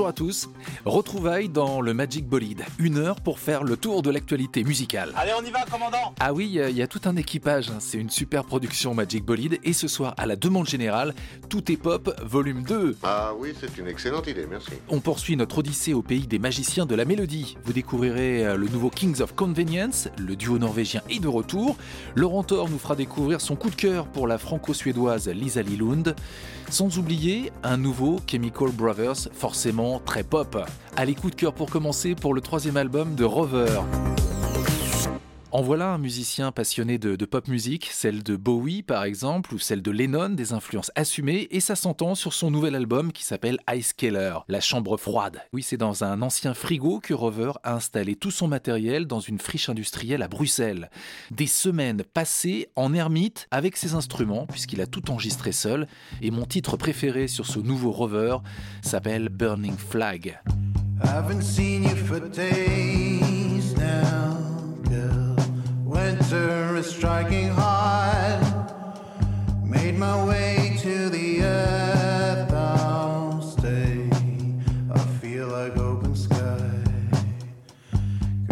Bonjour à tous, retrouvailles dans le Magic Bolide. Une heure pour faire le tour de l'actualité musicale. Allez, on y va, commandant Ah oui, il y, a tout un équipage, hein. c'est une super production Magic Bolide. Et ce soir, à la demande générale, Tout est Pop, volume 2. Ah oui, c'est une excellente idée, merci. On poursuit notre odyssée au pays des magiciens de la mélodie. Vous découvrirez euh, le nouveau Kings of Convenience, le duo norvégien est de retour. Laurent Thor nous fera découvrir son coup de cœur pour la franco-suédoise Lisa Lilund. Sans oublier un nouveau Chemical Brothers, forcément très pop. Allez, coup de cœur pour commencer pour le troisième album de Rover. En voilà un musicien passionné de, pop musique, celle de Bowie par exemple, ou celle de Lennon, des influences assumées, et ça s'entend sur son nouvel album qui s'appelle Ice Keller, la chambre froide. Oui, c'est dans un ancien frigo que Rover a installé tout son matériel dans une friche industrielle à Bruxelles. Des semaines passées en ermite avec ses instruments, puisqu'il a tout enregistré seul, et mon titre préféré sur ce nouveau Rover s'appelle Burning Flag. Winter is striking hard. Made my way to the earth. I'll stay. I feel like open sky.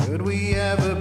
Could we ever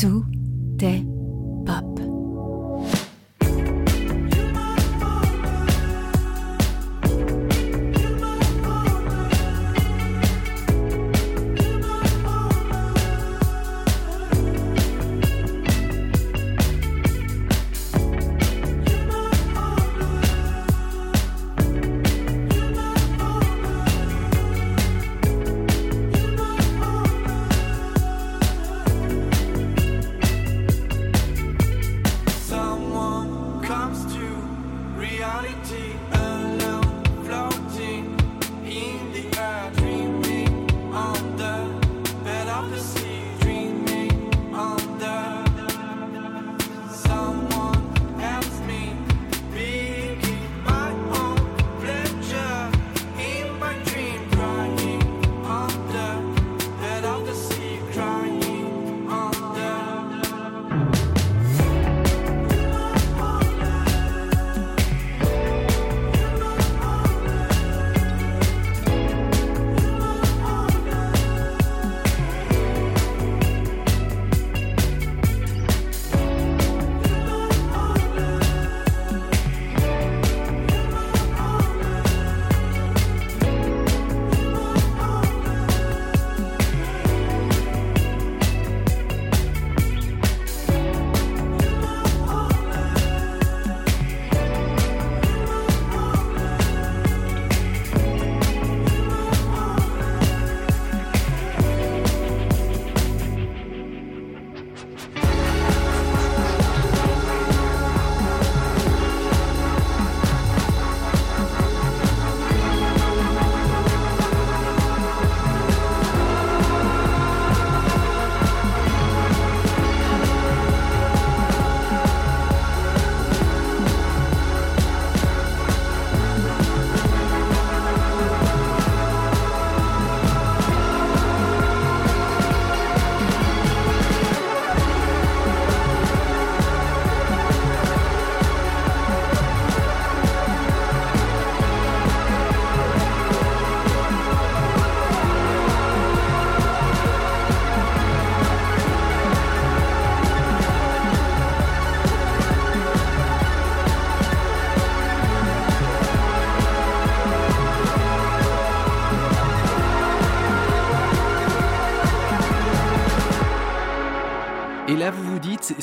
tout est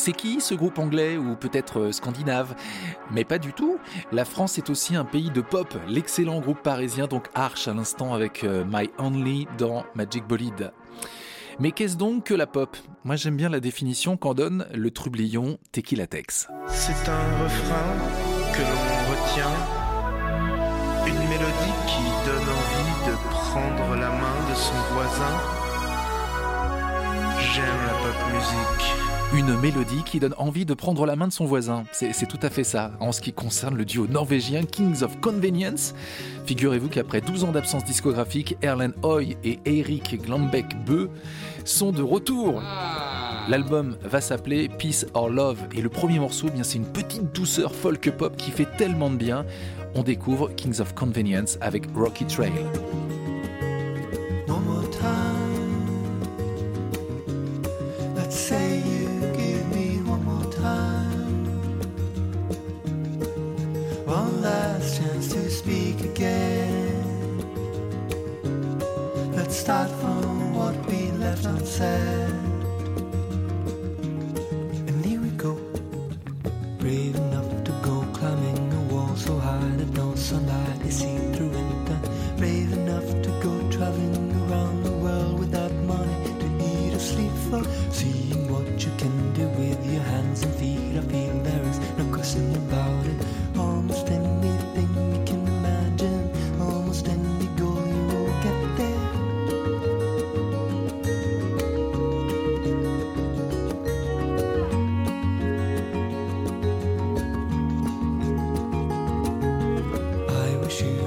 c'est qui ce groupe anglais ou peut-être euh, scandinave? Mais pas du tout. La France est aussi un pays de pop. L'excellent groupe parisien donc Arch à l'instant avec euh, My Only dans Magic Bolide. Mais qu'est-ce donc que la pop? Moi j'aime bien la définition qu'en donne le trublion Tequila Tex. C'est un refrain que l'on retient, une mélodie qui donne envie de prendre la main de son voisin. J'aime la pop musique. Une mélodie qui donne envie de prendre la main de son voisin. C'est tout à fait ça. En ce qui concerne le duo norvégien Kings of Convenience, figurez-vous qu'après 12 ans d'absence discographique, Erlen Hoy et Eirik Glambeck Bø sont de retour. L'album va s'appeler Peace or Love et le premier morceau, eh bien c'est une petite douceur folk pop qui fait tellement de bien. On découvre Kings of Convenience avec Rocky Trail. Start from what we left unsaid. And here we go, brave enough to go climbing a wall so high that no sunlight is seen through wish you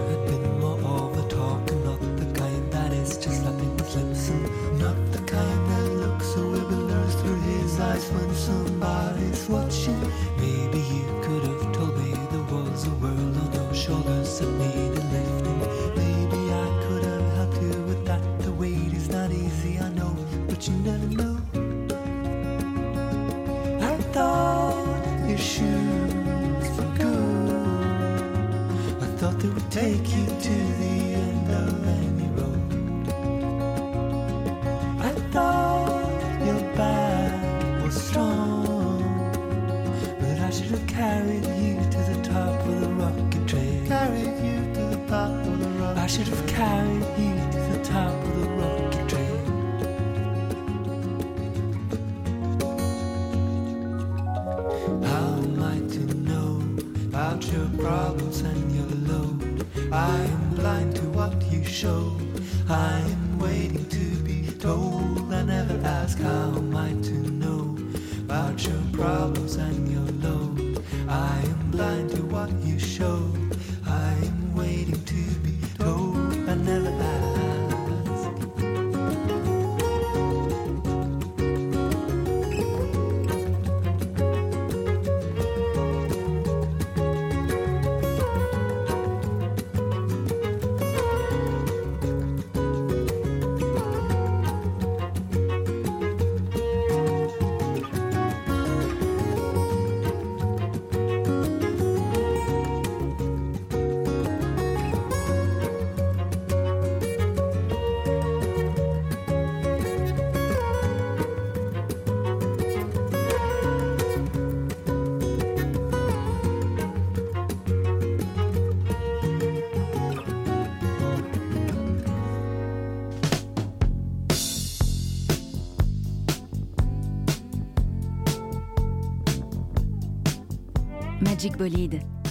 Magic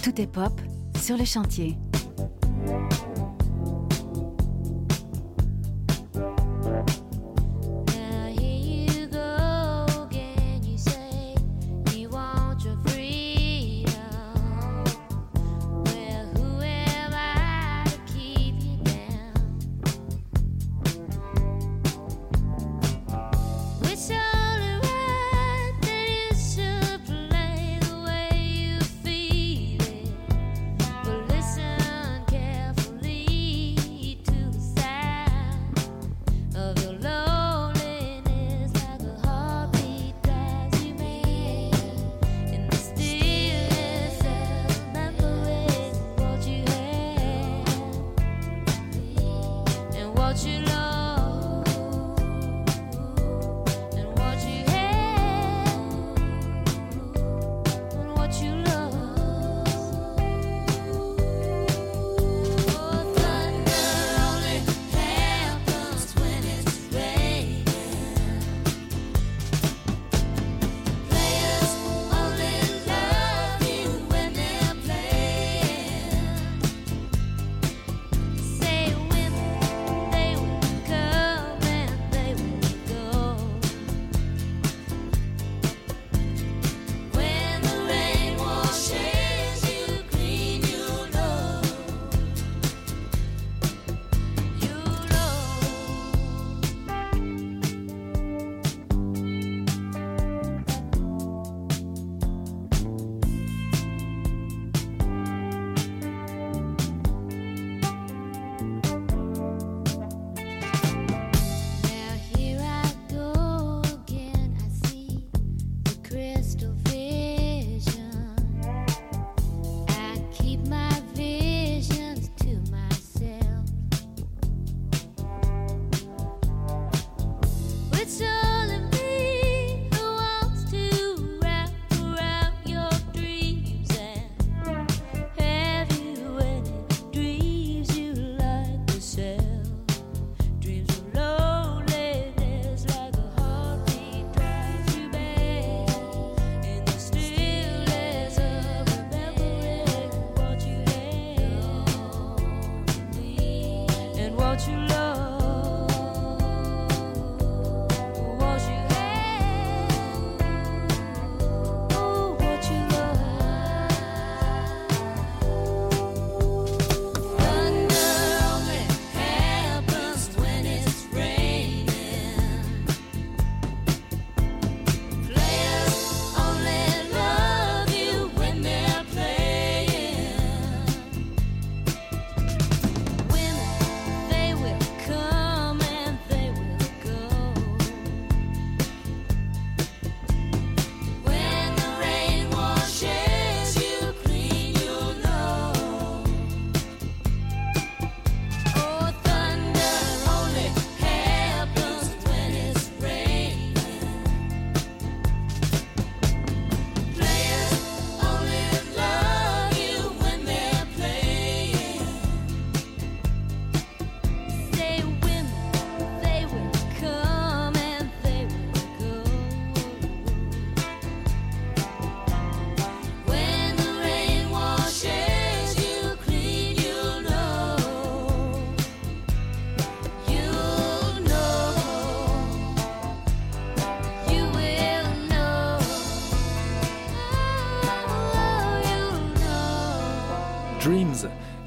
tout est pop sur le chantier.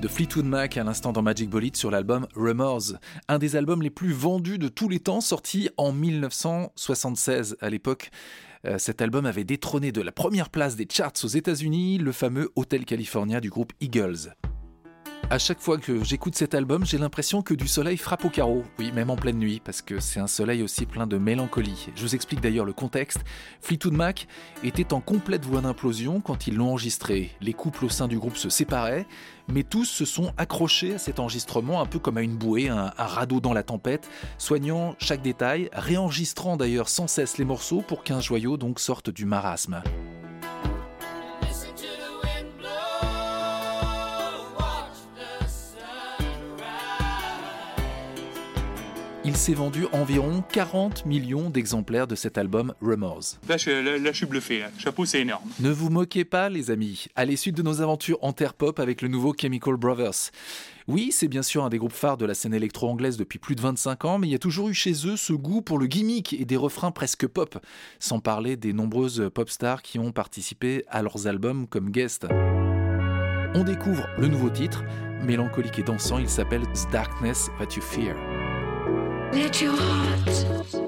De Fleetwood Mac à l'instant dans Magic Bullet sur l'album Remorse, un des albums les plus vendus de tous les temps, sorti en 1976 à l'époque. euh, Cet album avait détrôné de la première place des charts aux États-Unis le fameux Hotel California du groupe Eagles. À chaque fois que j'écoute cet album, j'ai l'impression que du soleil frappe au carreau. Oui, même en pleine nuit, parce que c'est un soleil aussi plein de mélancolie. Je vous explique d'ailleurs le contexte. Fleetwood Mac était en complète voie d'implosion quand ils l'ont enregistré. Les couples au sein du groupe se séparaient, mais tous se sont accrochés à cet enregistrement un peu comme à une bouée, un, un radeau dans la tempête, soignant chaque détail, réenregistrant d'ailleurs sans cesse les morceaux pour qu'un joyau donc sorte du marasme. Il s'est vendu environ 40 millions d'exemplaires de cet album Remorse. Là, je, là, là, je suis bluffé. Là. Chapeau, c'est énorme. Ne vous moquez pas, les amis. À la suite de nos aventures en terre pop avec le nouveau Chemical Brothers. Oui, c'est bien sûr un des groupes phares de la scène électro-anglaise depuis plus de 25 ans, mais il y a toujours eu chez eux ce goût pour le gimmick et des refrains presque pop, sans parler des nombreuses pop stars qui ont participé à leurs albums comme guest. On découvre le nouveau titre, mélancolique et dansant, il s'appelle The Darkness That You Fear. Let your heart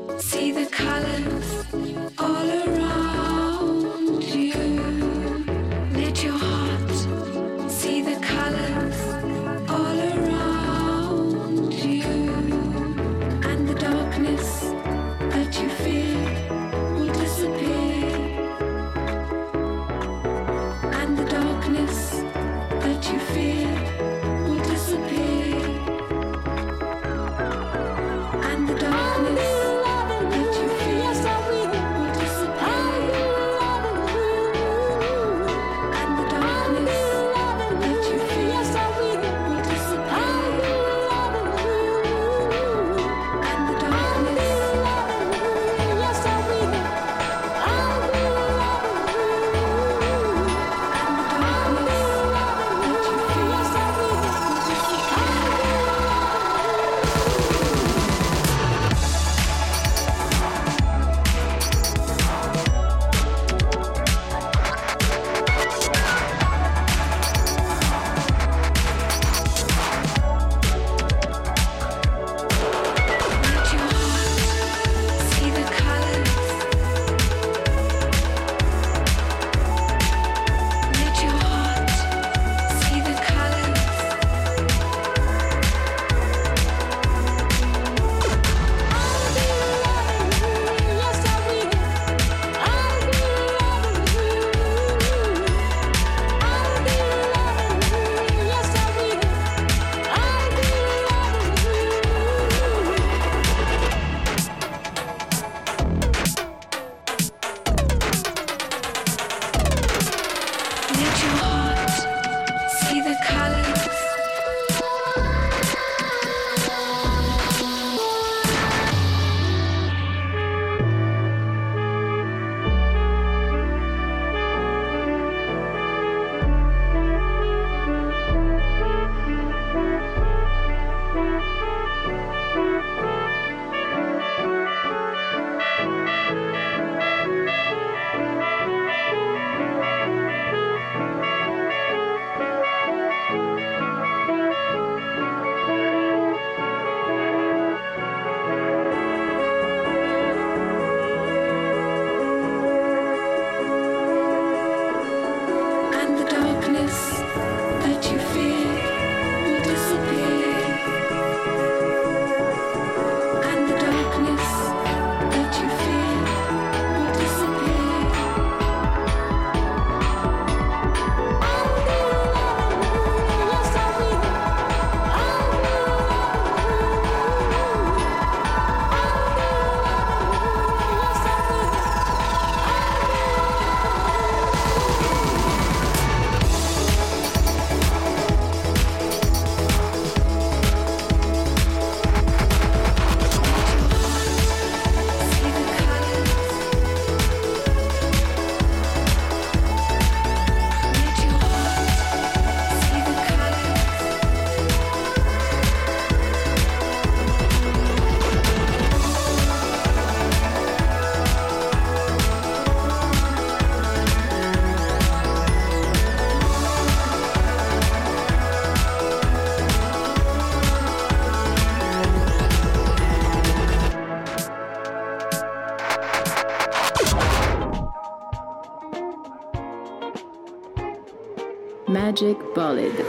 Magic Bolide.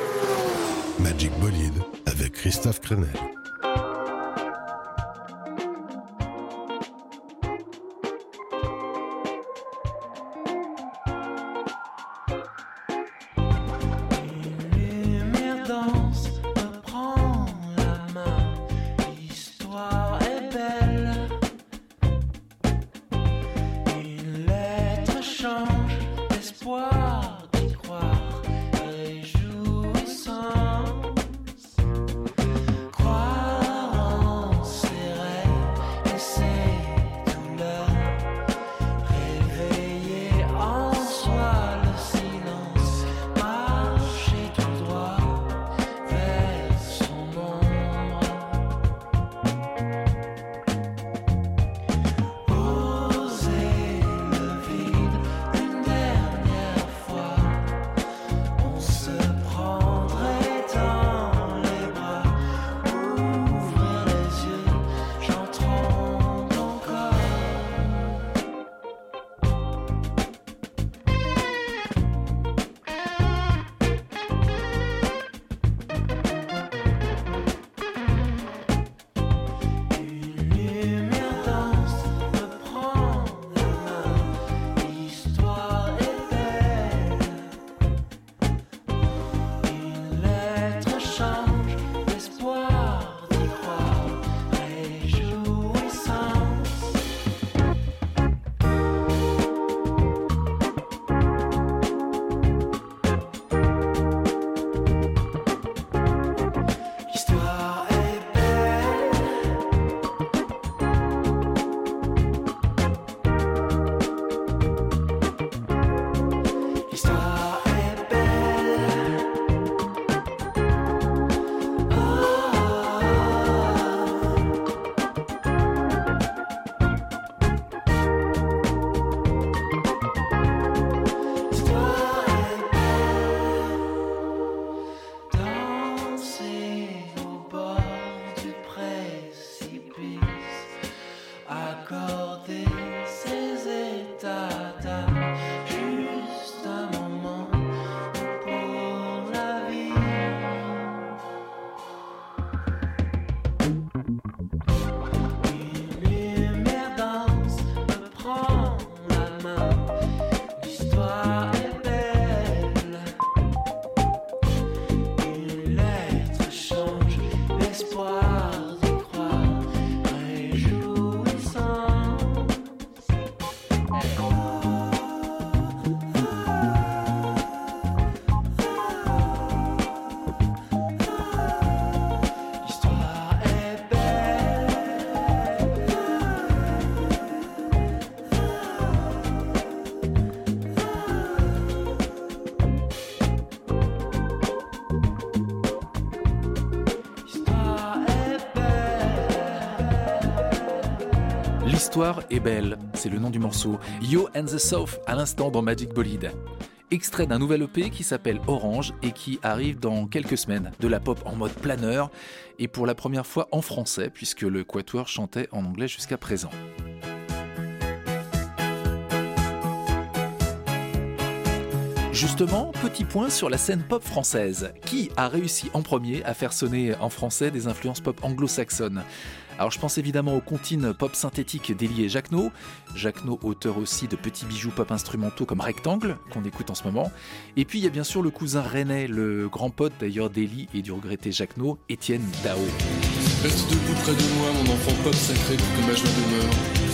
Magic Bolide avec Christophe Crenel. L'histoire est belle, c'est le nom du morceau. Yo and the South à l'instant dans Magic Bolide. Extrait d'un nouvel EP qui s'appelle Orange et qui arrive dans quelques semaines. De la pop en mode planeur et pour la première fois en français puisque le Quatuor chantait en anglais jusqu'à présent. Justement, petit point sur la scène pop française. Qui a réussi en premier à faire sonner en français des influences pop anglo-saxonnes? Alors je pense évidemment aux comptines pop synthétiques d'Elie et Jacquenot. Jacquenot, auteur aussi de petits bijoux pop instrumentaux comme Rectangle, qu'on écoute en ce moment. Et puis il y a bien sûr le cousin René, le grand pote d'ailleurs d'Elie et du regretté Jacquenot, Étienne Dao. Reste debout près de moi, mon enfant pop sacré que ma demeure.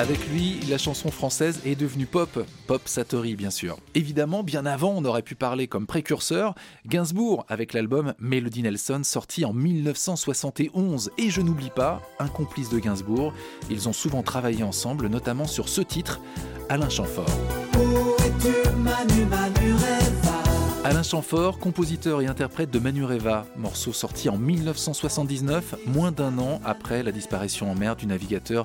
Avec lui, la chanson française est devenue pop, pop Satori bien sûr. Évidemment, bien avant, on aurait pu parler comme précurseur Gainsbourg avec l'album Melody Nelson sorti en 1971. Et je n'oublie pas, un complice de Gainsbourg, ils ont souvent travaillé ensemble, notamment sur ce titre, Alain Chamfort. Alain Chamfort, compositeur et interprète de Manureva, morceau sorti en 1979, moins d'un an après la disparition en mer du navigateur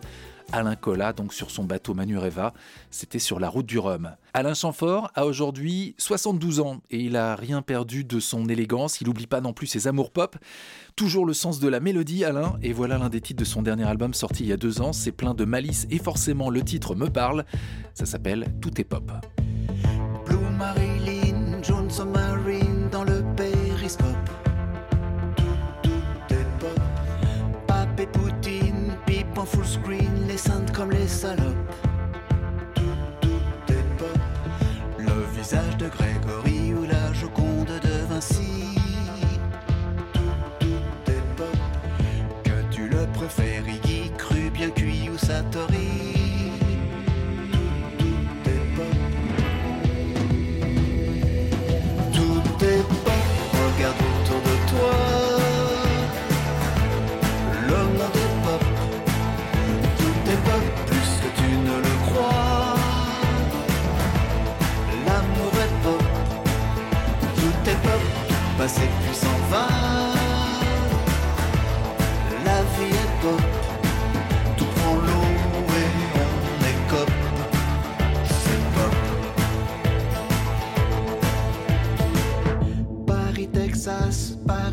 Alain Collat, donc sur son bateau Manureva. C'était sur la route du Rhum. Alain Chamfort a aujourd'hui 72 ans et il a rien perdu de son élégance. Il n'oublie pas non plus ses amours pop. Toujours le sens de la mélodie, Alain. Et voilà l'un des titres de son dernier album sorti il y a deux ans. C'est plein de malice et forcément le titre me parle. Ça s'appelle Tout est pop. Visage de Grégory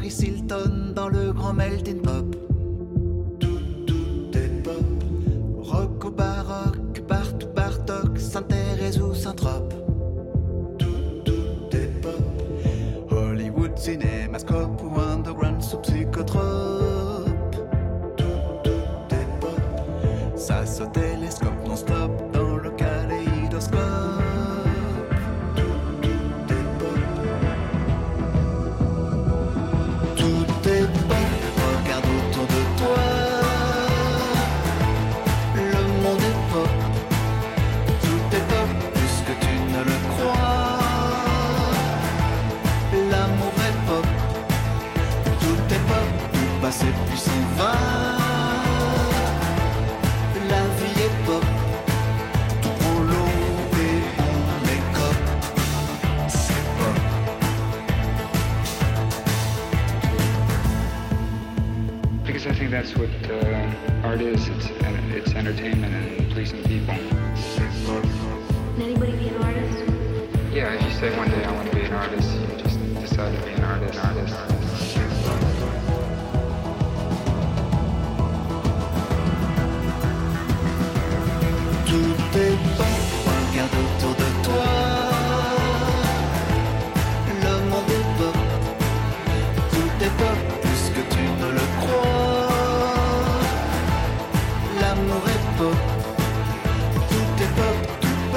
Paris, dans le grand melting pop. Tout, tout est pop. Rock au baroque, partout Bartok, Saint-Thérèse ou Saint-Trope. Tout, tout est pop. Hollywood, cinémascope ou underground sous psychotrope. That's what uh, art is. It's it's entertainment and pleasing people. Can anybody be an artist? Yeah, if you say one day I want to be an artist, you just decide to be an artist. artist. Tout est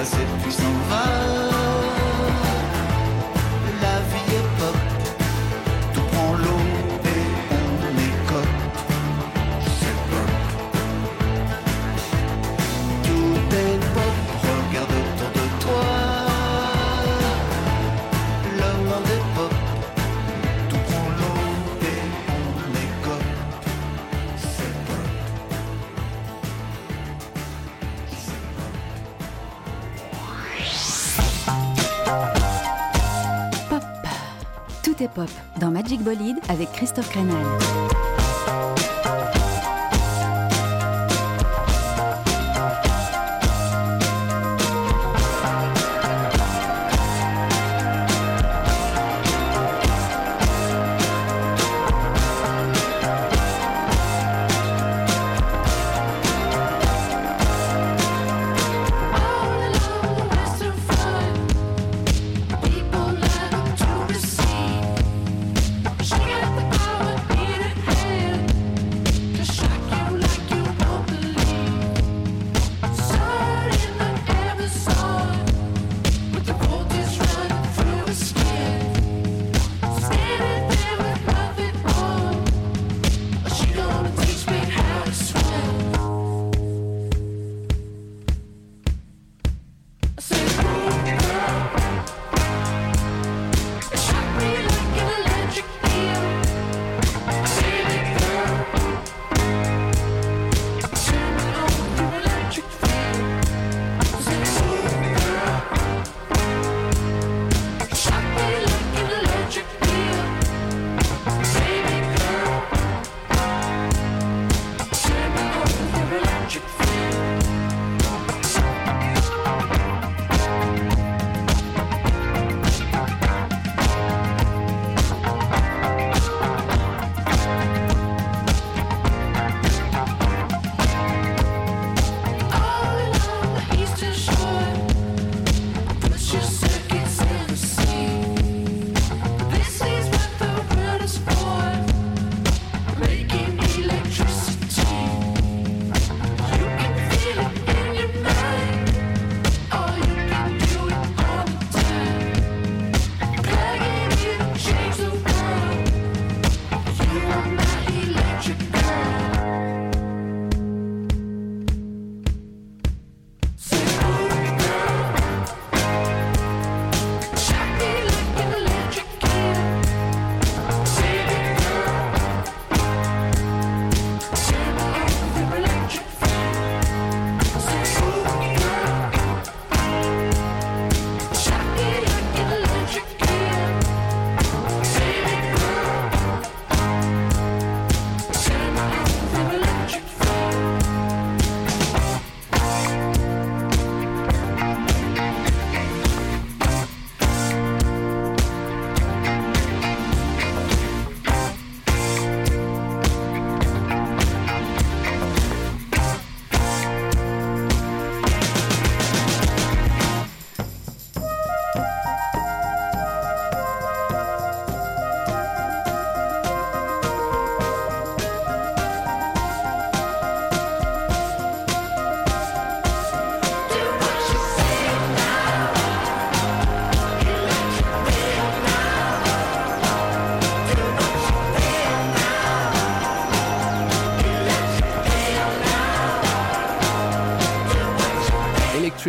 tout passé puis dans Magic Bolide avec Christophe Crenal.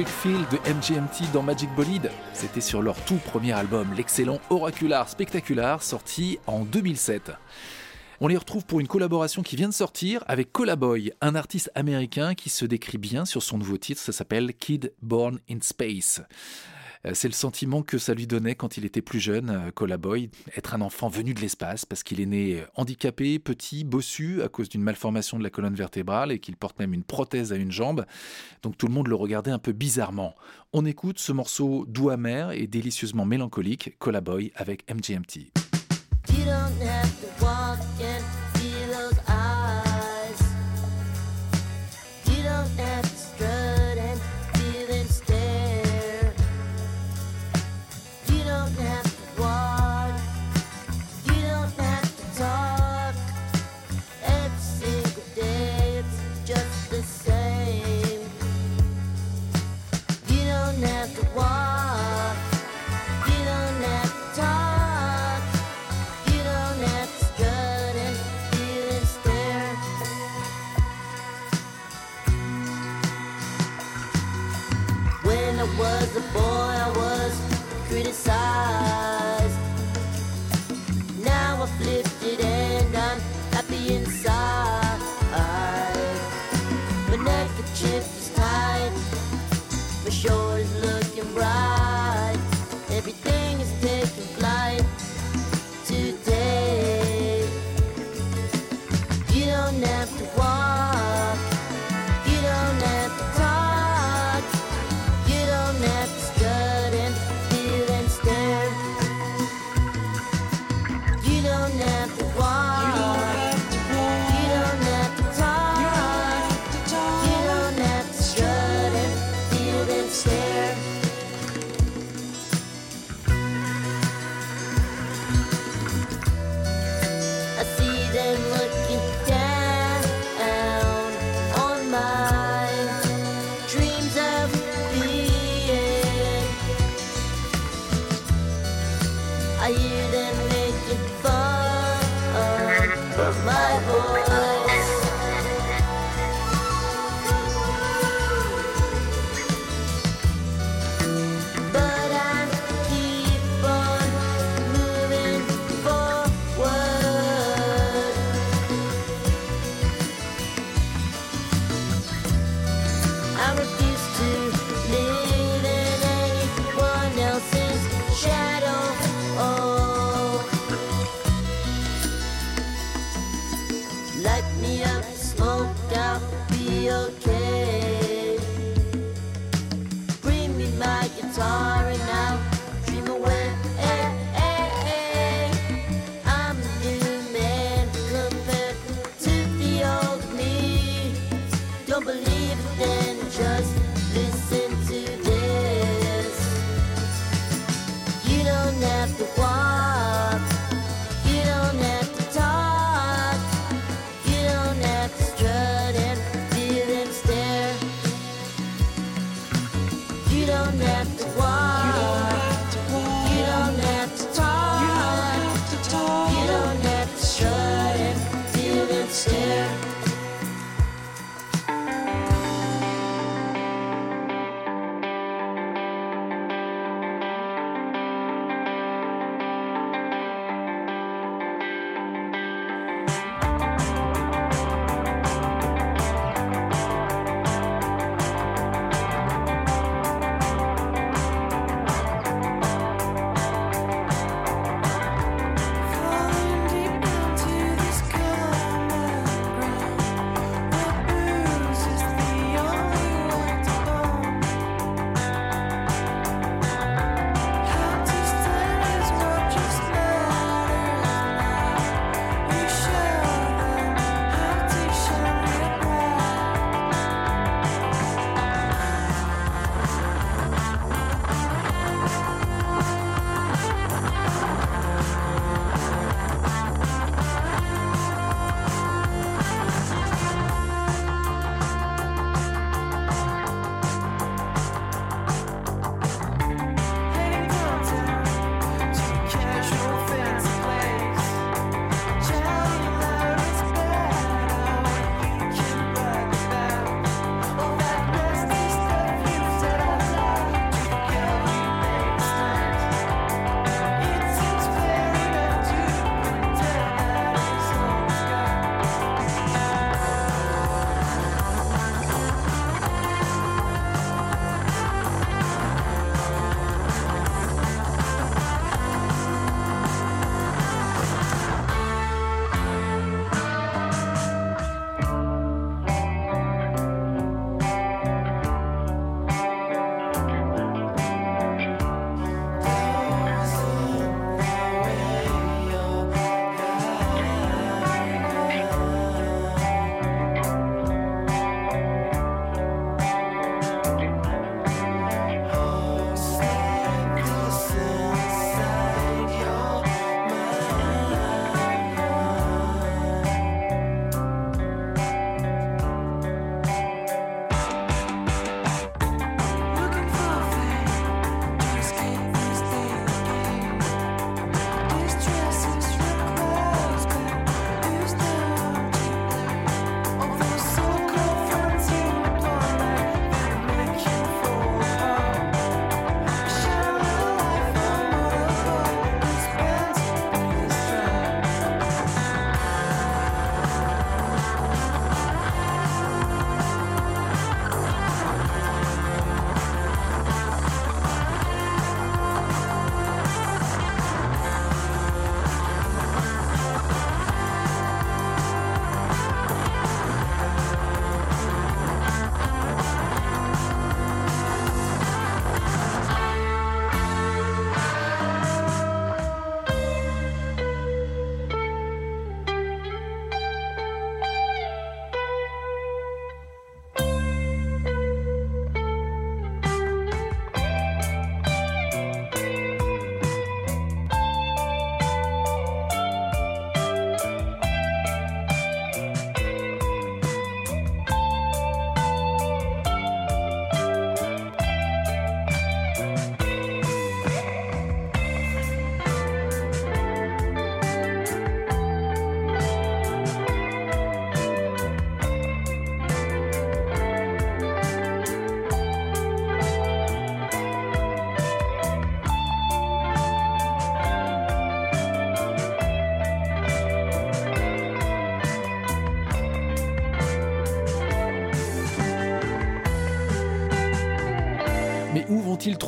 Feel de MGMT dans Magic Bolide. C'était sur leur tout premier album, l'excellent Oracular Spectacular, sorti en 2007. On les retrouve pour une collaboration qui vient de sortir avec Colaboy, un artiste américain qui se décrit bien sur son nouveau titre, ça s'appelle Kid Born in Space. Euh, C'est le sentiment que ça lui donnait quand il était plus jeune, euh, Colaboy, être un enfant venu de l'espace parce qu'il est né euh, handicapé, petit, bossu à cause d'une malformation de la colonne vertébrale et qu'il porte même une prothèse à une jambe. Donc tout le monde le regardait un peu bizarrement. On écoute ce morceau doux amer et délicieusement mélancolique, Colaboy avec MGMT. Boy, I was criticized. Now I flipped it and I'm happy inside. My neckerchief is tight, my shore is looking bright.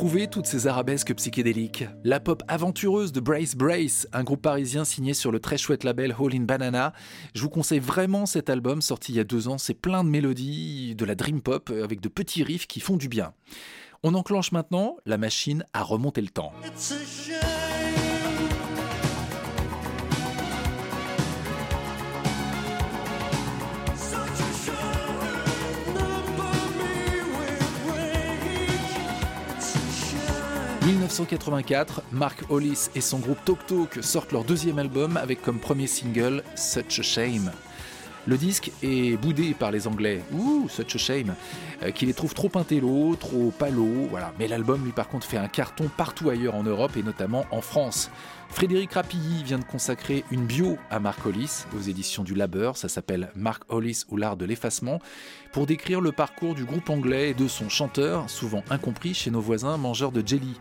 Toutes ces arabesques psychédéliques. La pop aventureuse de Brace Brace, un groupe parisien signé sur le très chouette label Hall in Banana. Je vous conseille vraiment cet album sorti il y a deux ans. C'est plein de mélodies, de la dream pop avec de petits riffs qui font du bien. On enclenche maintenant la machine à remonter le temps. 1984, Mark Hollis et son groupe Talk Talk sortent leur deuxième album avec comme premier single Such a Shame. Le disque est boudé par les Anglais, ouh, such a shame, euh, qui les trouvent trop intello, trop palo, voilà. Mais l'album, lui, par contre, fait un carton partout ailleurs en Europe et notamment en France. Frédéric Rapilly vient de consacrer une bio à Mark Hollis aux éditions du Labeur, ça s'appelle Mark Hollis ou l'art de l'effacement, pour décrire le parcours du groupe anglais et de son chanteur, souvent incompris chez nos voisins mangeurs de jelly.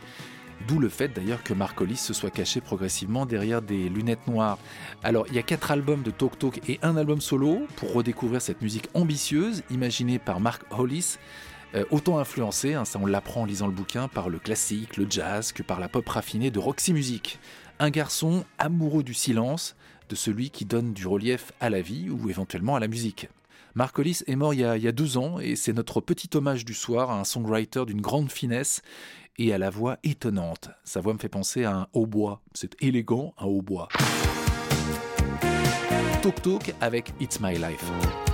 D'où le fait d'ailleurs que Mark Hollis se soit caché progressivement derrière des lunettes noires. Alors il y a quatre albums de Talk Talk et un album solo pour redécouvrir cette musique ambitieuse imaginée par Mark Hollis. Euh, autant influencé, hein, ça on l'apprend en lisant le bouquin, par le classique, le jazz, que par la pop raffinée de Roxy Music. Un garçon amoureux du silence, de celui qui donne du relief à la vie ou éventuellement à la musique. Mark Hollis est mort il y, a, il y a deux ans et c'est notre petit hommage du soir à un songwriter d'une grande finesse et à la voix étonnante. Sa voix me fait penser à un hautbois. C'est élégant, un hautbois. Talk Talk avec It's My Life.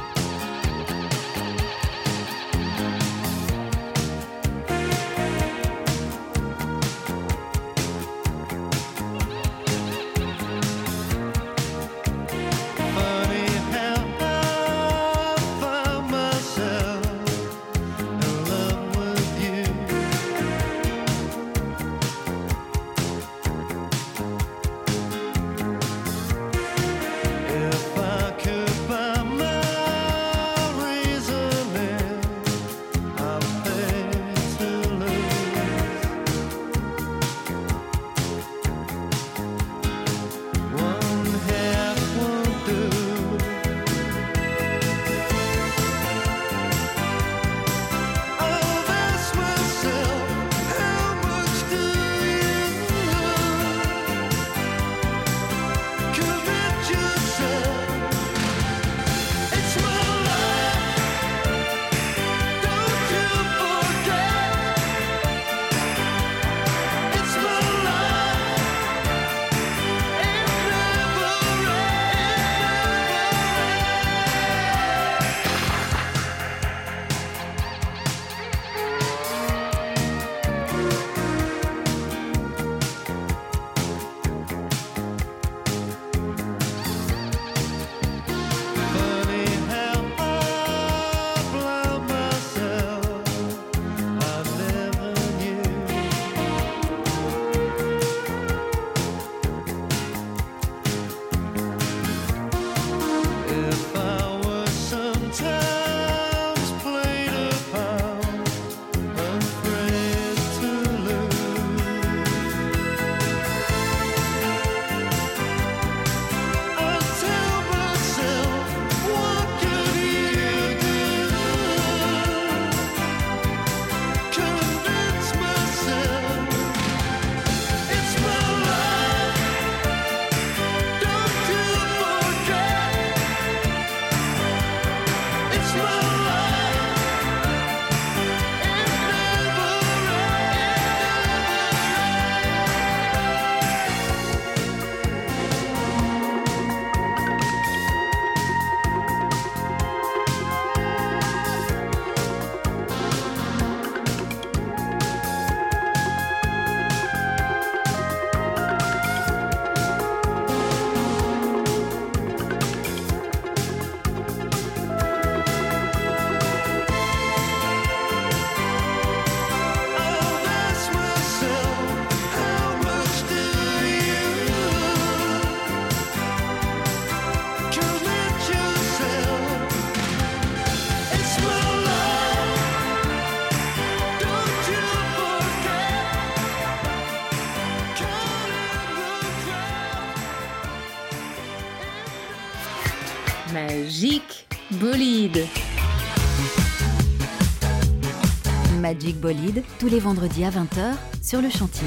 Tous les vendredis à 20h sur le chantier.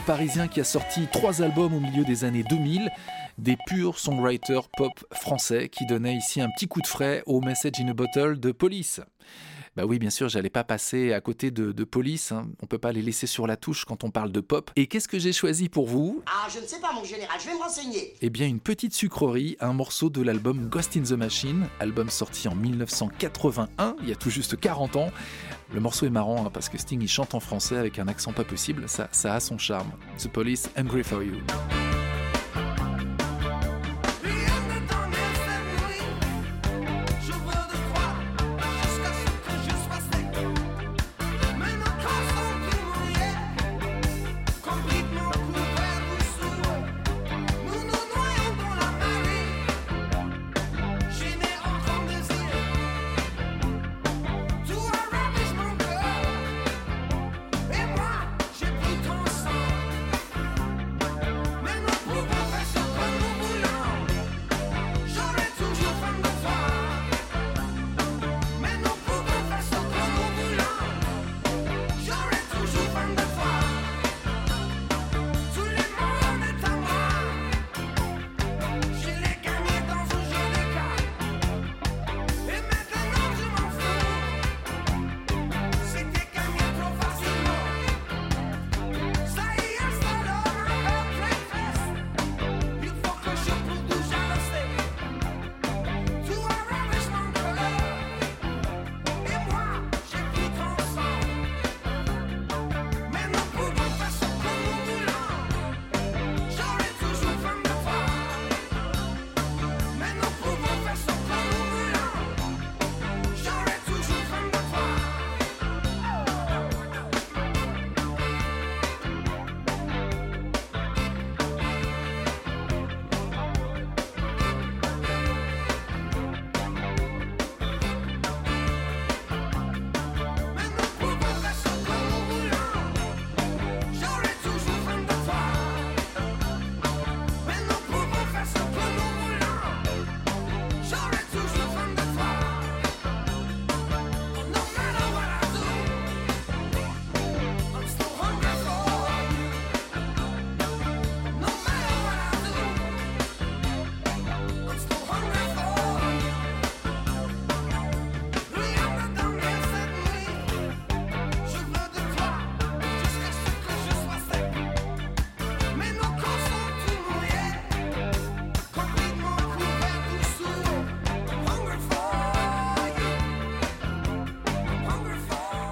Parisien qui a sorti trois albums au milieu des années 2000, des purs songwriters pop français qui donnaient ici un petit coup de frais au Message in a Bottle de Police. Bah oui, bien sûr, j'allais pas passer à côté de, de Police, hein. on peut pas les laisser sur la touche quand on parle de pop. Et qu'est-ce que j'ai choisi pour vous? Ah, je ne sais pas, mon général, je vais me renseigner. Eh bien, une petite sucrerie, un morceau de l'album Ghost in the Machine, album sorti en 1981, il y a tout juste 40 ans. Le morceau est marrant hein, parce que Sting il chante en français avec un accent pas possible, ça, ça a son charme. The Police, Hungry for You.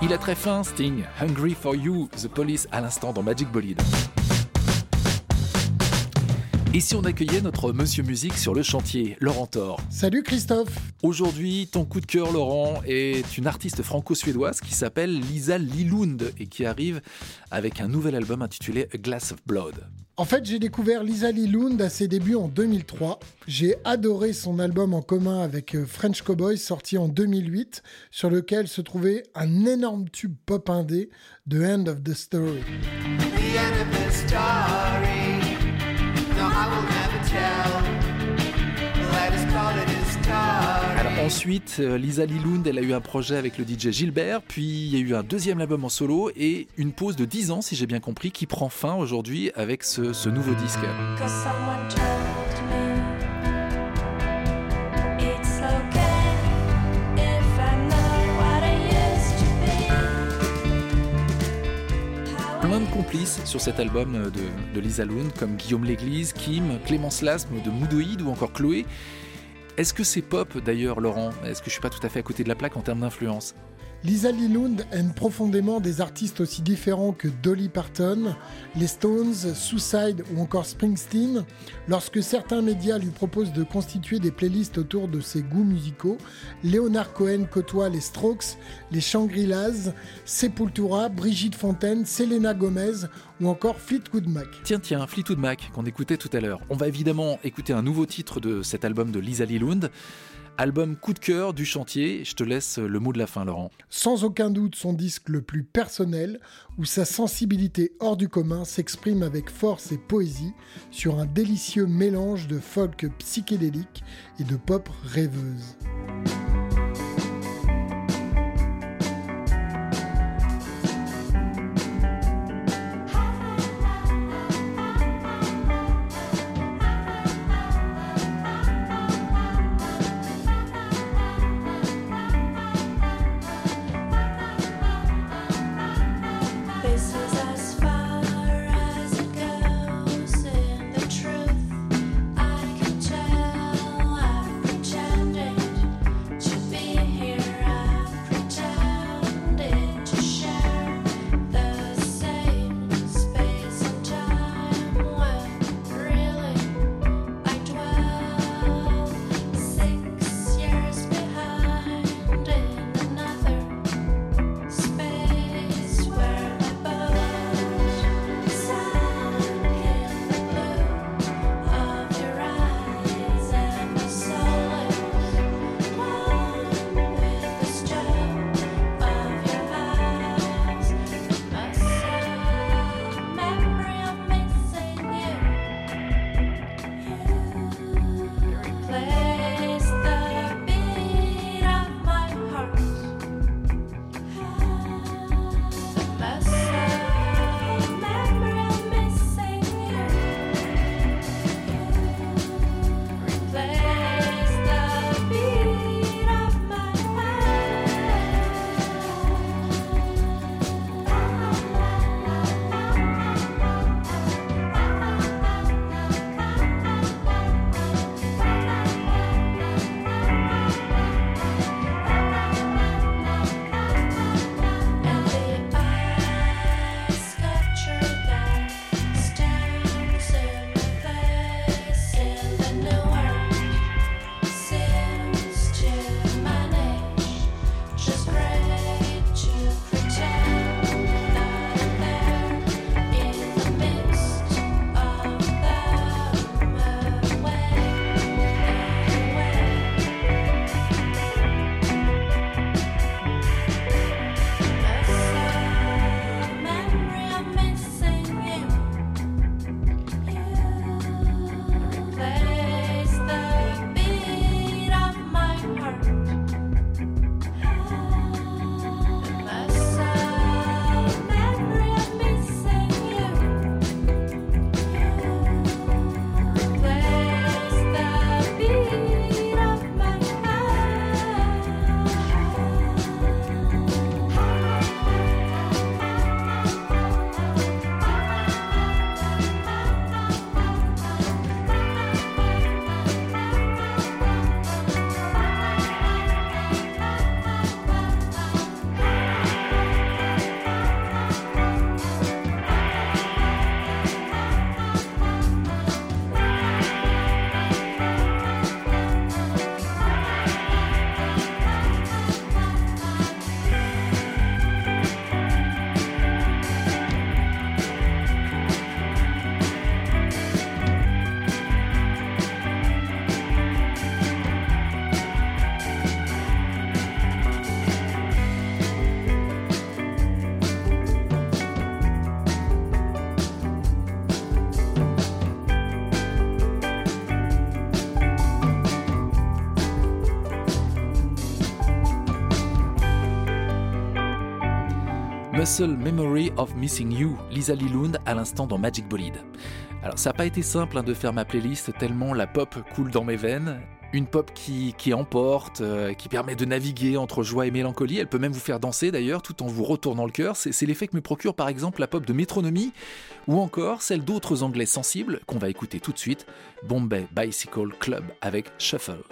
Il est très fin, Sting. Hungry for You, The Police à l'instant dans Magic Bolide. Et si on accueillait notre monsieur musique sur le chantier, Laurent Thor Salut Christophe Aujourd'hui, ton coup de cœur, Laurent, est une artiste franco-suédoise qui s'appelle Lisa Lilund et qui arrive avec un nouvel album intitulé A Glass of Blood. En fait, j'ai découvert Lisa Lilund à ses débuts en 2003. J'ai adoré son album en commun avec euh, French Cowboy sorti en 2008, sur lequel se trouvait un énorme tube pop indé, The End of the Story. End of the story. Ensuite, euh, Lisa Lilund, elle a eu un projet avec le DJ Gilbert, puis il y a eu un deuxième album en solo et une pause de 10 ans, si j'ai bien compris, qui prend fin aujourd'hui avec ce, ce nouveau disque. Plein de complices sur cet album de, de Lisa Lund, comme Guillaume Léglise, Kim, Clémence Lasme de Moudoïd ou encore Chloé. Est-ce que c'est pop d'ailleurs, Laurent? Est-ce que je suis pas tout à fait à côté de la plaque en termes d'influence? Lisa Lilund aime profondément des artistes aussi différents que Dolly Parton, les Stones, Suicide ou encore Springsteen. Lorsque certains médias lui proposent de constituer des playlists autour de ses goûts musicaux, Leonard Cohen côtoie les Strokes, les Shangri-Las, Sepultura, Brigitte Fontaine, Selena Gomez ou encore Fleetwood Mac. Tiens, tiens, Fleetwood Mac, qu'on écoutait tout à l'heure. On va évidemment écouter un nouveau titre de cet album de Lisa Lilund. Album coup de cœur du chantier. Je te laisse le mot de la fin, Laurent. Sans aucun doute son disque le plus personnel, où sa sensibilité hors du commun s'exprime avec force et poésie sur un délicieux mélange de folk psychédélique et de pop rêveuse. Memory of Missing You, Lisa Lilund à l'instant dans Magic Bolide. Alors ça n'a pas été simple hein, de faire ma playlist tellement la pop coule dans mes veines. Une pop qui, qui emporte, euh, qui permet de naviguer entre joie et mélancolie. Elle peut même vous faire danser d'ailleurs tout en vous retournant le cœur. C'est l'effet que me procure par exemple la pop de Métronomie ou encore celle d'autres anglais sensibles qu'on va écouter tout de suite, Bombay Bicycle Club avec Shuffle.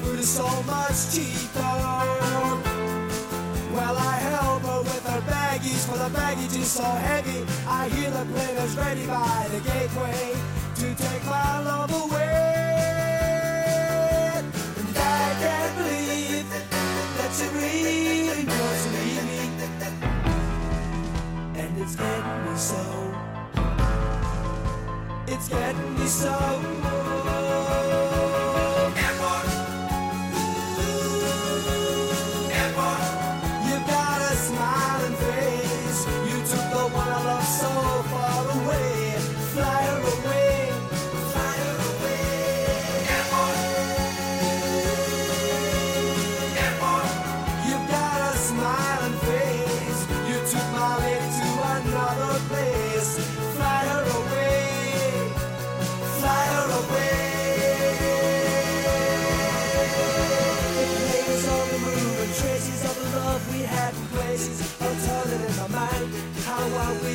it is so much cheaper. Well, I help her with her baggies, for the baggage is so heavy. I hear the players ready by the gateway to take my love away. And I can't believe that she really was leaving, and it's getting me so. It's getting me so.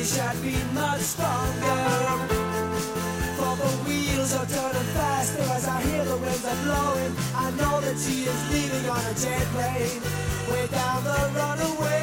wish I'd been much stronger. For the wheels are turning faster as I hear the winds are blowing. I know that she is leaving on a jet plane, way down the runaway.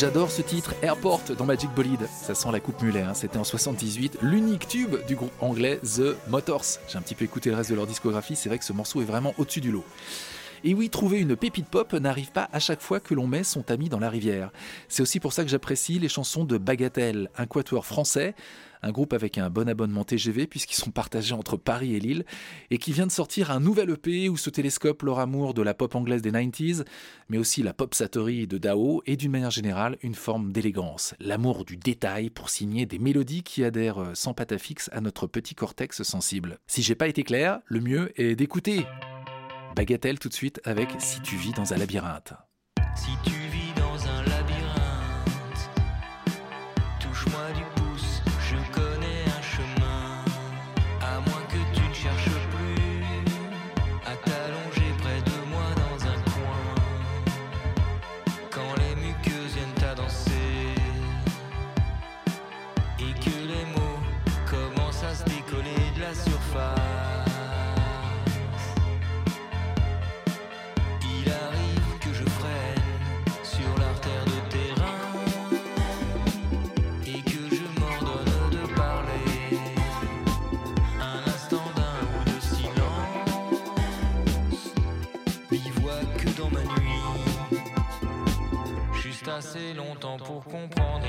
J'adore ce titre, Airport dans Magic Bolide. Ça sent la coupe mulet, hein. c'était en 78, l'unique tube du groupe anglais The Motors. J'ai un petit peu écouté le reste de leur discographie, c'est vrai que ce morceau est vraiment au-dessus du lot. Et oui, trouver une pépite pop n'arrive pas à chaque fois que l'on met son tamis dans la rivière. C'est aussi pour ça que j'apprécie les chansons de Bagatelle, un quatuor français, un groupe avec un bon abonnement TGV puisqu'ils sont partagés entre Paris et Lille, et qui vient de sortir un nouvel EP où se télescope leur amour de la pop anglaise des 90s, mais aussi la pop satori de Dao, et d'une manière générale une forme d'élégance, l'amour du détail pour signer des mélodies qui adhèrent sans patafix à notre petit cortex sensible. Si j'ai pas été clair, le mieux est d'écouter. Bagatelle tout de suite avec Si tu vis dans un labyrinthe. assez longtemps pour comprendre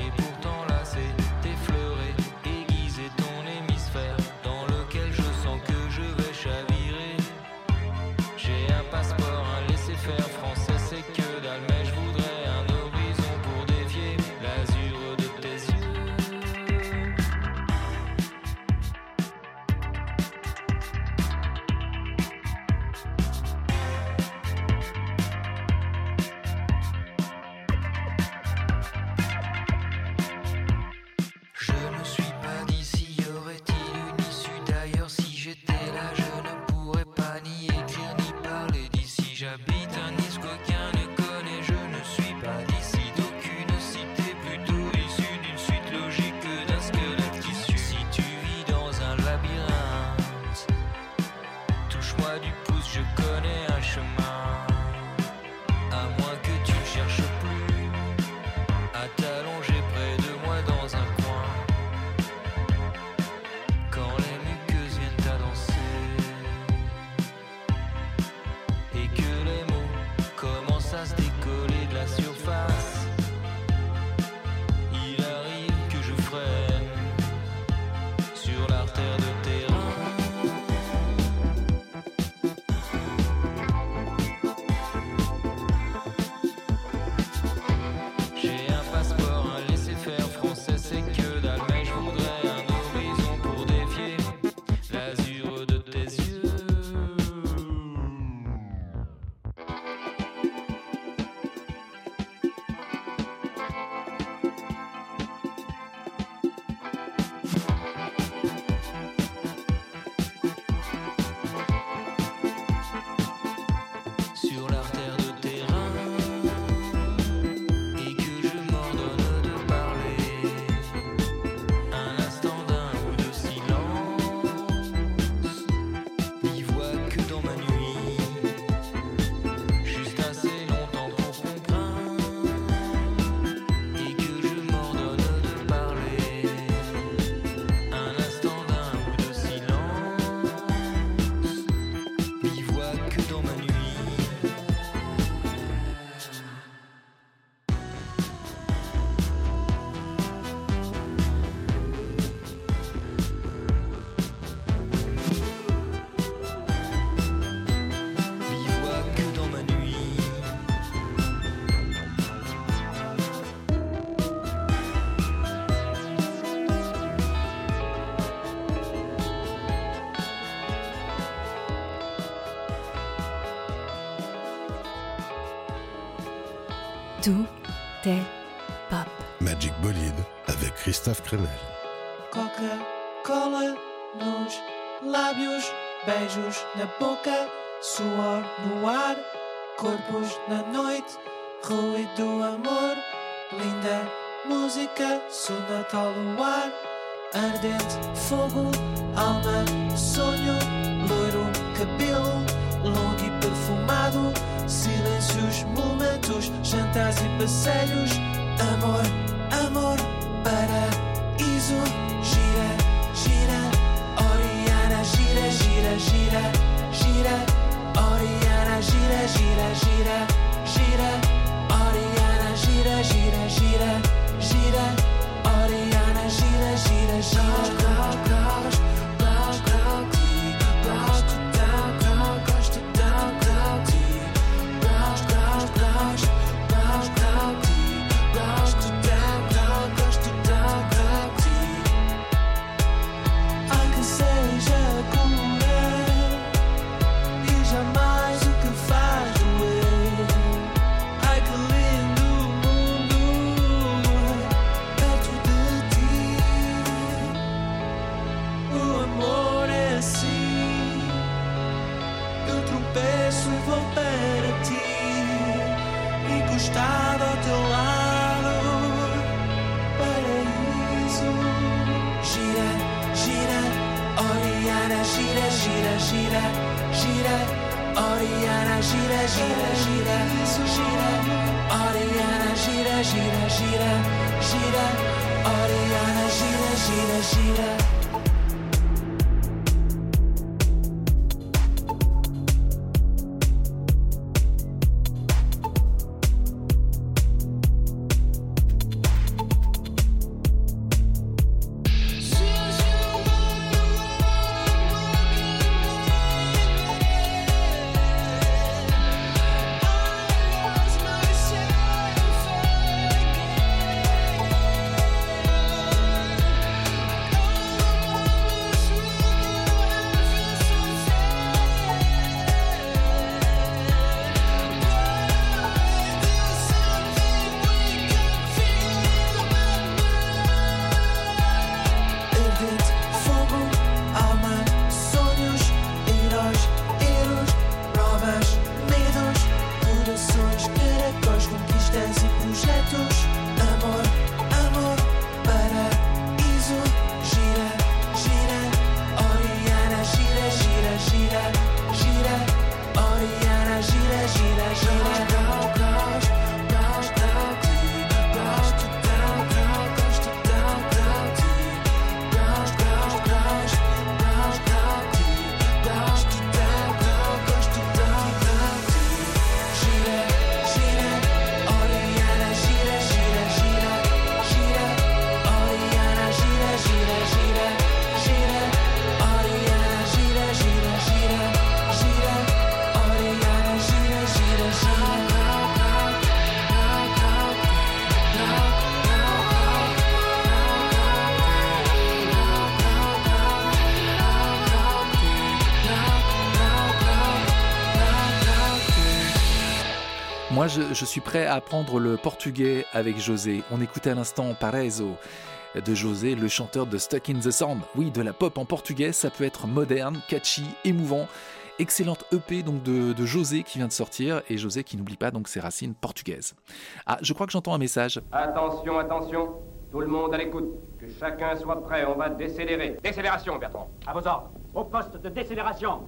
Christophe Cremel. Coca-Cola nos lábios, beijos na boca, suor no ar, corpos na noite, ruído do amor, linda música, sonata ao luar, ardente fogo, alma, sonho, loiro cabelo, longo e perfumado, silêncios, momentos, jantares e passeios, amor, amor, paraíso, gira, gira, Oriana, gira, gira, gira, gira, Oriana, gira, gira, gira, gira, Moi, je, suis prêt à apprendre le portugais avec José. On écoutait à l'instant Paraiso de José, le chanteur de Stuck in the Sand. Oui, de la pop en portugais, ça peut être moderne, catchy, émouvant. Excellente EP donc de, de José qui vient de sortir et José qui n'oublie pas donc ses racines portugaises. Ah, je crois que j'entends un message. Attention, attention. Tout le monde à l'écoute. Que chacun soit prêt, on va décélérer. Décélération, Bertrand. À vos ordres. Au poste de décélération.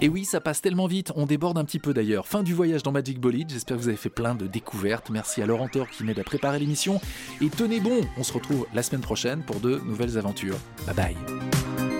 Et oui, ça passe tellement vite, on déborde un petit peu d'ailleurs. Fin du voyage dans Magic Bolide, j'espère que vous avez fait plein de découvertes. Merci à Laurent Thor qui m'aide à préparer l'émission. Et tenez bon, on se retrouve la semaine prochaine pour de nouvelles aventures. Bye bye.